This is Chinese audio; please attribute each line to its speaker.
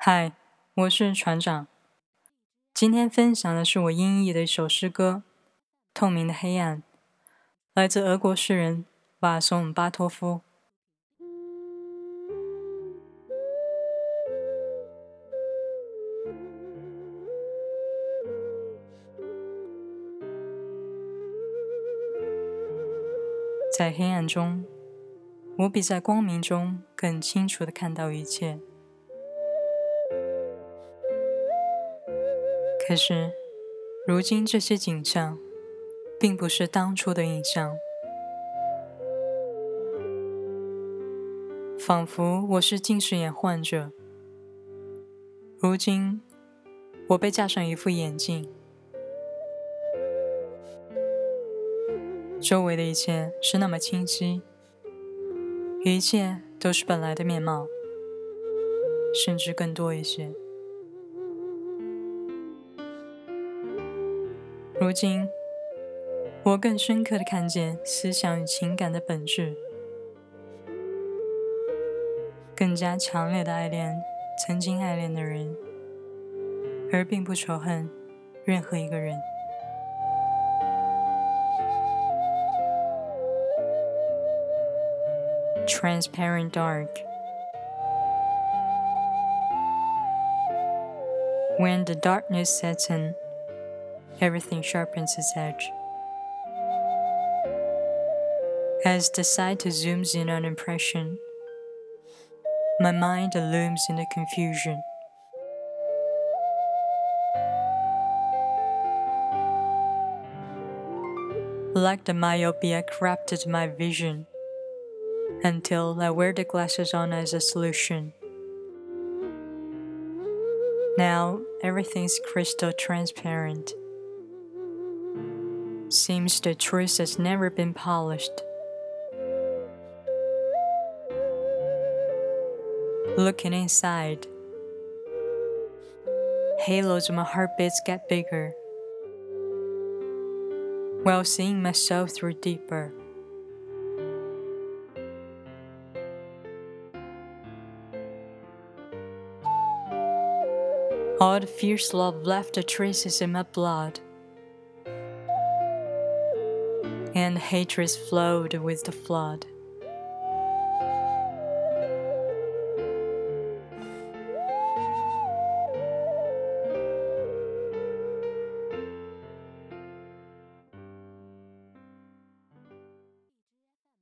Speaker 1: 嗨，我是船长。今天分享的是我音译的一首诗歌《透明的黑暗》，来自俄国诗人瓦松巴托夫。在黑暗中，我比在光明中更清楚的看到一切。可是，如今这些景象，并不是当初的印象，仿佛我是近视眼患者。如今，我被架上一副眼镜，周围的一切是那么清晰，一切都是本来的面貌，甚至更多一些。如今，我更深刻的看见思想与情感的本质，更加强烈的爱恋曾经爱恋的人，而并不仇恨任何一个人。Transparent dark. When the darkness sets in. Everything sharpens its edge. As the sight zooms in on impression, my mind looms in the confusion. Like the myopia corrupted my vision until I wear the glasses on as a solution. Now everything's crystal transparent. Seems the truth has never been polished. Looking inside, halos of my heartbeats get bigger, while seeing myself through deeper. All the fierce love left the traces in my blood and hatred flowed with the flood.